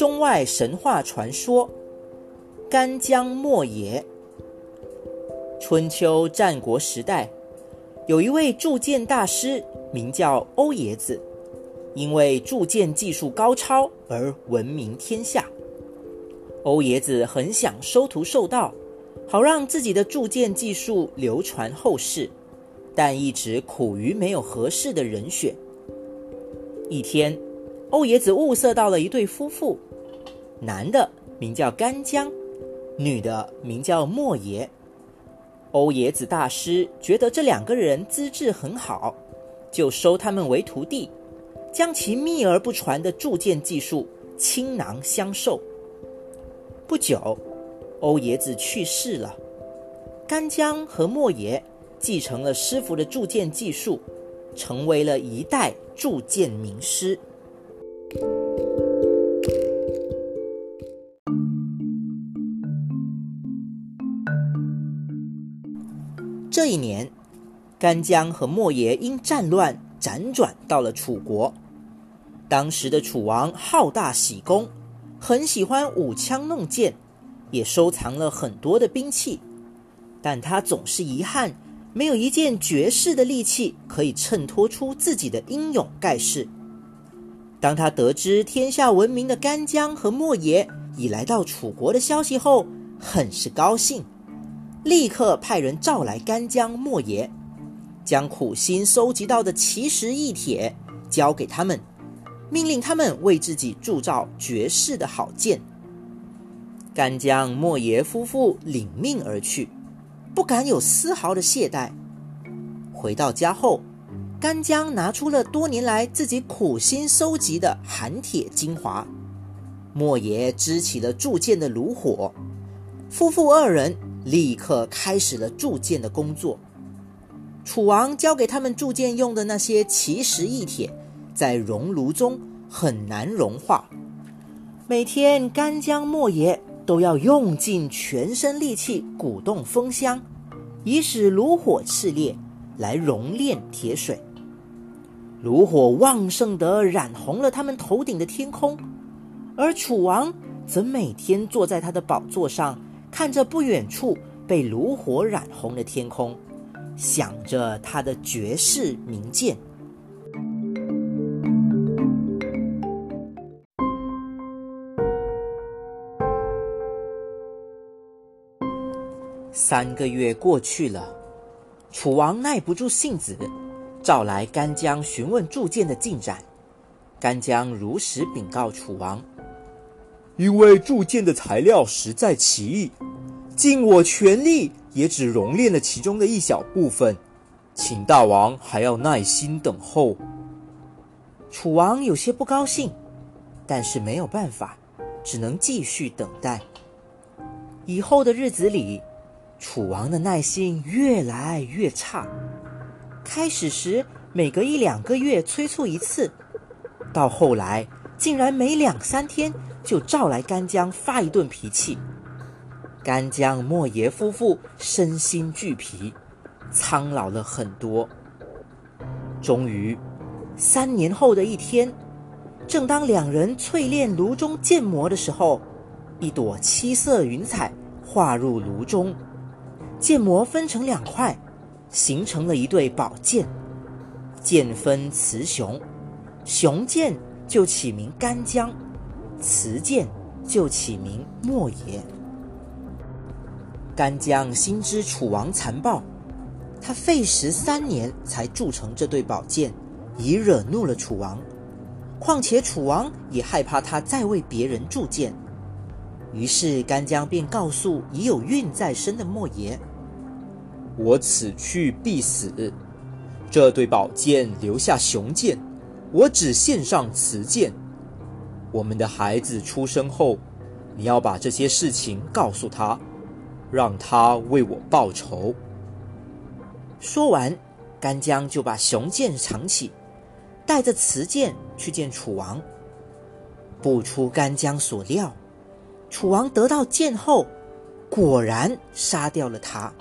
中外神话传说，干将莫邪。春秋战国时代，有一位铸剑大师，名叫欧冶子，因为铸剑技术高超而闻名天下。欧冶子很想收徒受道，好让自己的铸剑技术流传后世，但一直苦于没有合适的人选。一天，欧冶子物色到了一对夫妇，男的名叫干将，女的名叫莫邪。欧冶子大师觉得这两个人资质很好，就收他们为徒弟，将其秘而不传的铸剑技术倾囊相授。不久，欧冶子去世了，干将和莫邪继承了师傅的铸剑技术，成为了一代铸剑名师。这一年，干将和莫邪因战乱辗转到了楚国。当时的楚王好大喜功，很喜欢舞枪弄剑，也收藏了很多的兵器。但他总是遗憾，没有一件绝世的利器可以衬托出自己的英勇盖世。当他得知天下闻名的干将和莫邪已来到楚国的消息后，很是高兴。立刻派人召来干将莫邪，将苦心收集到的奇石异铁交给他们，命令他们为自己铸造绝世的好剑。干将莫邪夫妇领命而去，不敢有丝毫的懈怠。回到家后，干将拿出了多年来自己苦心收集的寒铁精华，莫邪支起了铸剑的炉火，夫妇二人。立刻开始了铸剑的工作。楚王交给他们铸剑用的那些奇石异铁，在熔炉中很难融化。每天，干将莫邪都要用尽全身力气鼓动风箱，以使炉火炽烈，来熔炼铁水。炉火旺盛地染红了他们头顶的天空，而楚王则每天坐在他的宝座上。看着不远处被炉火染红的天空，想着他的绝世名剑。三个月过去了，楚王耐不住性子，召来干将询问铸剑的进展。干将如实禀告楚王。因为铸剑的材料实在奇异，尽我全力也只熔炼了其中的一小部分，请大王还要耐心等候。楚王有些不高兴，但是没有办法，只能继续等待。以后的日子里，楚王的耐心越来越差。开始时每隔一两个月催促一次，到后来竟然每两三天。就召来干将发一顿脾气，干将莫邪夫妇身心俱疲，苍老了很多。终于，三年后的一天，正当两人淬炼炉中剑魔的时候，一朵七色云彩化入炉中，剑魔分成两块，形成了一对宝剑。剑分雌雄，雄剑就起名干将。雌剑就起名莫邪。干将心知楚王残暴，他费时三年才铸成这对宝剑，已惹怒了楚王。况且楚王也害怕他再为别人铸剑，于是干将便告诉已有孕在身的莫邪：“我此去必死，这对宝剑留下雄剑，我只献上雌剑。”我们的孩子出生后，你要把这些事情告诉他，让他为我报仇。说完，干将就把雄剑藏起，带着雌剑去见楚王。不出干将所料，楚王得到剑后，果然杀掉了他。